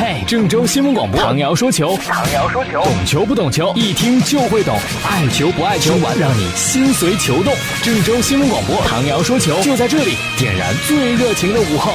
嘿，郑州新闻广播，唐瑶说球，唐瑶说球，懂球不懂球，一听就会懂，爱球不爱球，让你心随球动。郑州新闻广播，唐瑶说球，就在这里，点燃最热情的午后。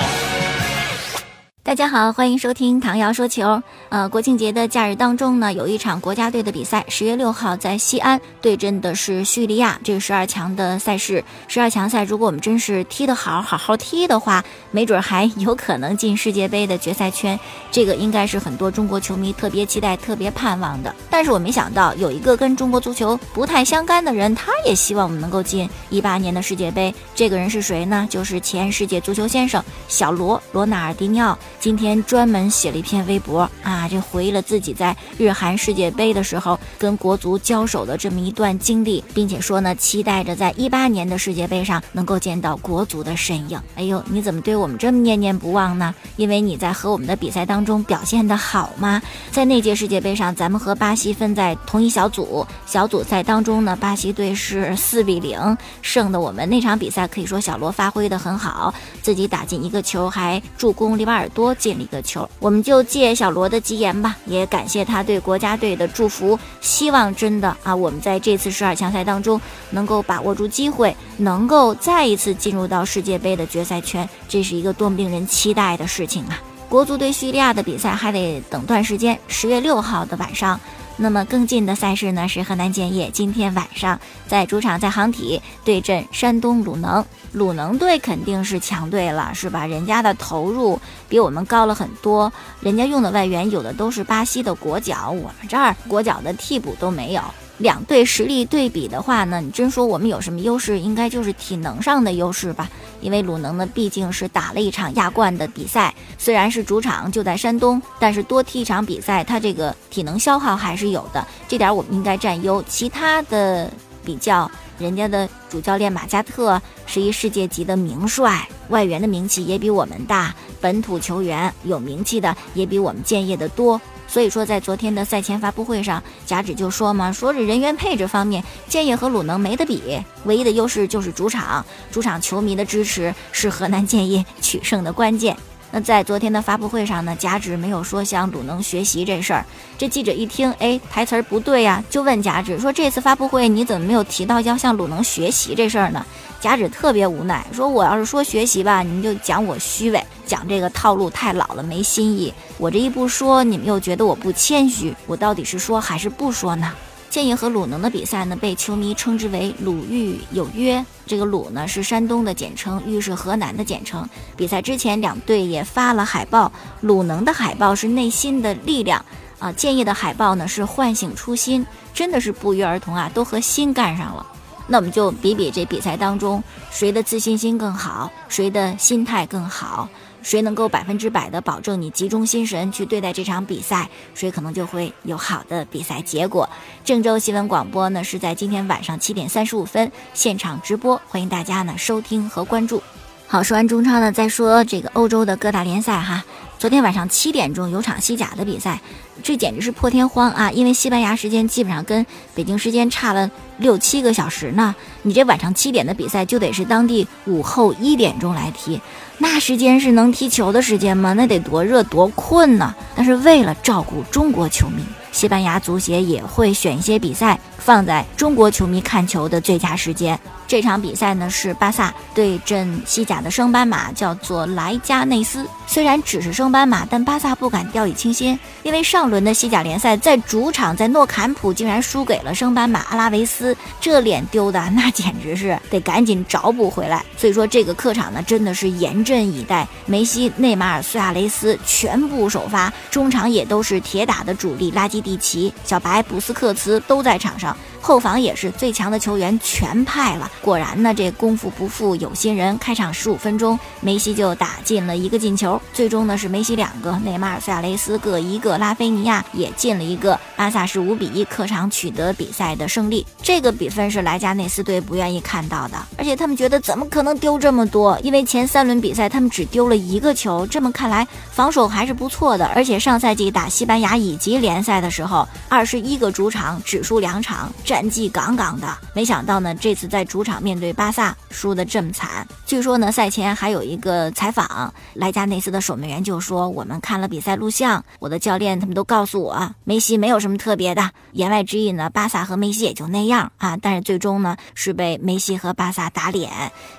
大家好，欢迎收听唐瑶说球。呃，国庆节的假日当中呢，有一场国家队的比赛，十月六号在西安对阵的是叙利亚，这个十二强的赛事。十二强赛，如果我们真是踢得好，好好踢的话，没准还 有可能进世界杯的决赛圈。这个应该是很多中国球迷特别期待、特别盼望的。但是我没想到，有一个跟中国足球不太相干的人，他也希望我们能够进一八年的世界杯。这个人是谁呢？就是前世界足球先生小罗罗纳尔迪尼奥。今天专门写了一篇微博啊，这回忆了自己在日韩世界杯的时候跟国足交手的这么一段经历，并且说呢，期待着在一八年的世界杯上能够见到国足的身影。哎呦，你怎么对我们这么念念不忘呢？因为你在和我们的比赛当中表现的好吗？在那届世界杯上，咱们和巴西分在同一小组，小组赛当中呢，巴西队是四比零胜的我们。那场比赛可以说小罗发挥的很好，自己打进一个球，还助攻里瓦尔多。进了一个球，我们就借小罗的机言吧，也感谢他对国家队的祝福。希望真的啊，我们在这次十二强赛当中能够把握住机会，能够再一次进入到世界杯的决赛圈，这是一个多么令人期待的事情啊！国足对叙利亚的比赛还得等段时间，十月六号的晚上。那么更近的赛事呢是河南建业，今天晚上在主场在航体对阵山东鲁能。鲁能队肯定是强队了，是吧？人家的投入比我们高了很多，人家用的外援有的都是巴西的国脚，我们这儿国脚的替补都没有。两队实力对比的话呢，你真说我们有什么优势，应该就是体能上的优势吧。因为鲁能呢毕竟是打了一场亚冠的比赛，虽然是主场就在山东，但是多踢一场比赛，他这个体能消耗还是有的，这点我们应该占优。其他的比较，人家的主教练马加特是一世界级的名帅，外援的名气也比我们大，本土球员有名气的也比我们建业的多。所以说，在昨天的赛前发布会上，贾指就说嘛，说是人员配置方面，建业和鲁能没得比，唯一的优势就是主场，主场球迷的支持是河南建业取胜的关键。那在昨天的发布会上呢，贾指没有说向鲁能学习这事儿。这记者一听，哎，台词儿不对呀，就问贾指说：“这次发布会你怎么没有提到要向鲁能学习这事儿呢？”贾指特别无奈，说：“我要是说学习吧，你们就讲我虚伪，讲这个套路太老了，没新意。我这一不说，你们又觉得我不谦虚，我到底是说还是不说呢？”建业和鲁能的比赛呢，被球迷称之为“鲁豫有约”。这个鲁呢是山东的简称，豫是河南的简称。比赛之前，两队也发了海报。鲁能的海报是内心的力量啊，建业的海报呢是唤醒初心，真的是不约而同啊，都和心干上了。那我们就比比这比赛当中谁的自信心更好，谁的心态更好。谁能够百分之百的保证你集中心神去对待这场比赛，谁可能就会有好的比赛结果。郑州新闻广播呢是在今天晚上七点三十五分现场直播，欢迎大家呢收听和关注。好，说完中超呢，再说这个欧洲的各大联赛哈。昨天晚上七点钟有场西甲的比赛，这简直是破天荒啊！因为西班牙时间基本上跟北京时间差了六七个小时呢，你这晚上七点的比赛就得是当地午后一点钟来踢。那时间是能踢球的时间吗？那得多热多困呢！但是为了照顾中国球迷，西班牙足协也会选一些比赛放在中国球迷看球的最佳时间。这场比赛呢是巴萨对阵西甲的升班马，叫做莱加内斯。虽然只是升班马，但巴萨不敢掉以轻心，因为上轮的西甲联赛在主场在诺坎普竟然输给了升班马阿拉维斯，这脸丢的那简直是得赶紧找补回来。所以说这个客场呢真的是严阵以待，梅西、内马尔、苏亚雷斯全部首发，中场也都是铁打的主力，拉基蒂奇、小白、布斯克茨都在场上。后防也是最强的球员全派了，果然呢，这功夫不负有心人。开场十五分钟，梅西就打进了一个进球，最终呢是梅西两个，内马尔、苏亚雷斯各一个，拉菲尼亚也进了一个。巴萨是五比一客场取得比赛的胜利，这个比分是莱加内斯队不愿意看到的，而且他们觉得怎么可能丢这么多？因为前三轮比赛他们只丢了一个球，这么看来防守还是不错的。而且上赛季打西班牙乙级联赛的时候，二十一个主场只输两场，这。战绩杠杠的。没想到呢，这次在主场面对巴萨输得这么惨。据说呢，赛前还有一个采访，莱加内斯的守门员就说：“我们看了比赛录像，我的教练他们都告诉我，梅西没有什么特别的。”言外之意呢，巴萨和梅西也就那样啊。但是最终呢，是被梅西和巴萨打脸。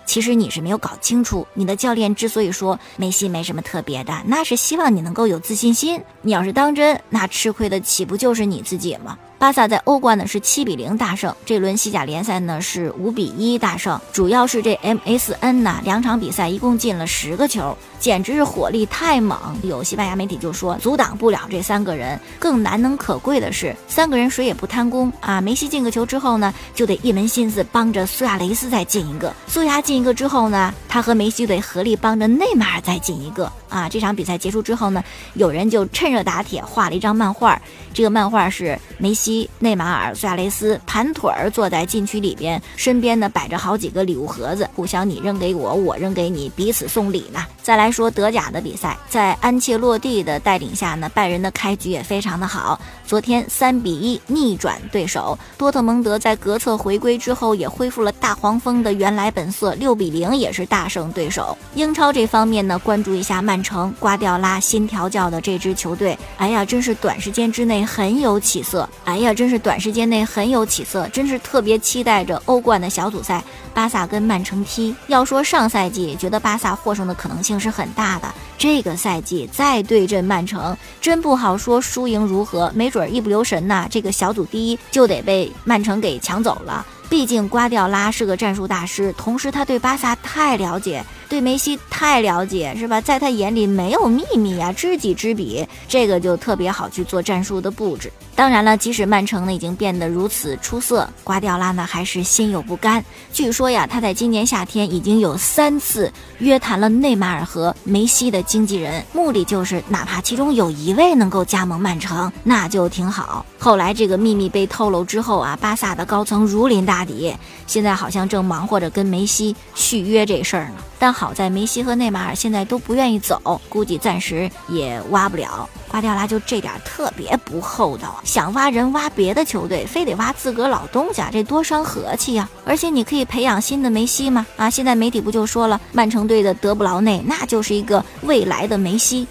其实你是没有搞清楚，你的教练之所以说梅西没什么特别的，那是希望你能够有自信心。你要是当真，那吃亏的岂不就是你自己吗？巴萨在欧冠呢是七比零大胜，这轮西甲联赛呢是五比一大胜，主要是这 MSN 呐，两场比赛一共进了十个球，简直是火力太猛。有西班牙媒体就说阻挡不了这三个人，更难能可贵的是三个人谁也不贪功啊。梅西进个球之后呢，就得一门心思帮着苏亚雷斯再进一个，苏亚进一个之后呢，他和梅西得合力帮着内马尔再进一个啊。这场比赛结束之后呢，有人就趁热打铁画了一张漫画，这个漫画是梅西。内马尔、苏亚雷斯盘腿儿坐在禁区里边，身边呢摆着好几个礼物盒子，互相你扔给我，我扔给你，彼此送礼呢。再来说德甲的比赛，在安切洛蒂的带领下呢，拜仁的开局也非常的好。昨天三比一逆转对手，多特蒙德在格策回归之后也恢复了大黄蜂的原来本色，六比零也是大胜对手。英超这方面呢，关注一下曼城瓜迪奥拉新调教的这支球队，哎呀，真是短时间之内很有起色，哎。呀，真是短时间内很有起色，真是特别期待着欧冠的小组赛，巴萨跟曼城踢。要说上赛季觉得巴萨获胜的可能性是很大的，这个赛季再对阵曼城，真不好说输赢如何，没准一不留神呐，这个小组第一就得被曼城给抢走了。毕竟瓜迪奥拉是个战术大师，同时他对巴萨太了解。对梅西太了解是吧？在他眼里没有秘密呀，知己知彼，这个就特别好去做战术的布置。当然了，即使曼城呢已经变得如此出色，瓜迪奥拉呢还是心有不甘。据说呀，他在今年夏天已经有三次约谈了内马尔和梅西的经纪人，目的就是哪怕其中有一位能够加盟曼城，那就挺好。后来这个秘密被透露之后啊，巴萨的高层如临大敌，现在好像正忙活着跟梅西续约这事儿呢。但好在梅西和内马尔现在都不愿意走，估计暂时也挖不了。瓜迪奥拉就这点特别不厚道，想挖人挖别的球队，非得挖自个儿老东家，这多伤和气呀！而且你可以培养新的梅西吗？啊，现在媒体不就说了，曼城队的德布劳内那就是一个未来的梅西。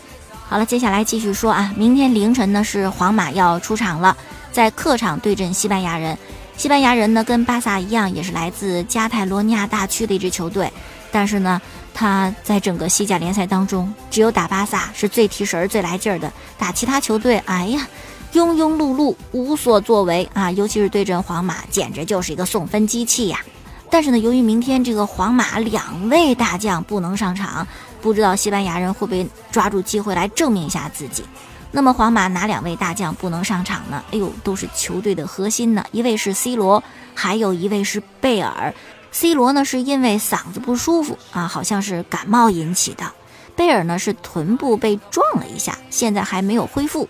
好了，接下来继续说啊，明天凌晨呢是皇马要出场了，在客场对阵西班牙人。西班牙人呢跟巴萨一样，也是来自加泰罗尼亚大区的一支球队。但是呢，他在整个西甲联赛当中，只有打巴萨是最提神、最来劲儿的。打其他球队，哎呀，庸庸碌碌，无所作为啊！尤其是对阵皇马，简直就是一个送分机器呀。但是呢，由于明天这个皇马两位大将不能上场，不知道西班牙人会不会抓住机会来证明一下自己。那么皇马哪两位大将不能上场呢？哎呦，都是球队的核心呢，一位是 C 罗，还有一位是贝尔。C 罗呢是因为嗓子不舒服啊，好像是感冒引起的。贝尔呢是臀部被撞了一下，现在还没有恢复。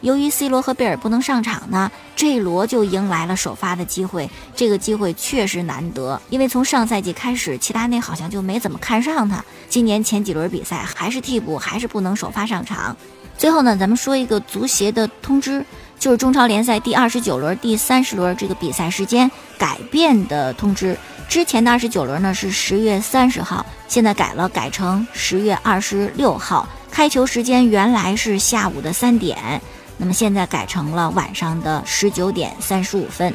由于 C 罗和贝尔不能上场呢，J 罗就迎来了首发的机会。这个机会确实难得，因为从上赛季开始，齐达内好像就没怎么看上他。今年前几轮比赛还是替补，还是不能首发上场。最后呢，咱们说一个足协的通知，就是中超联赛第二十九轮、第三十轮这个比赛时间改变的通知。之前的二十九轮呢是十月三十号，现在改了，改成十月二十六号。开球时间原来是下午的三点，那么现在改成了晚上的十九点三十五分。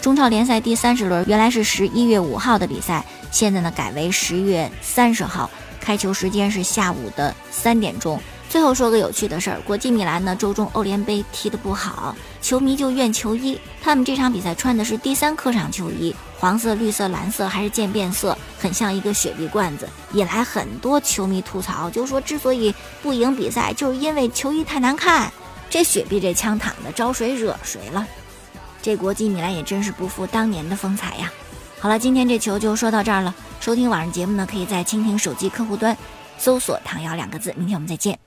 中超联赛第三十轮原来是十一月五号的比赛，现在呢改为十月三十号，开球时间是下午的三点钟。最后说个有趣的事儿，国际米兰呢周中欧联杯踢得不好，球迷就怨球衣。他们这场比赛穿的是第三客场球衣，黄色、绿色、蓝色还是渐变色，很像一个雪碧罐子，引来很多球迷吐槽，就说之所以不赢比赛，就是因为球衣太难看。这雪碧这枪躺的招谁惹谁了？这国际米兰也真是不负当年的风采呀。好了，今天这球就说到这儿了。收听网上节目呢，可以在蜻蜓手机客户端搜索“唐瑶”两个字。明天我们再见。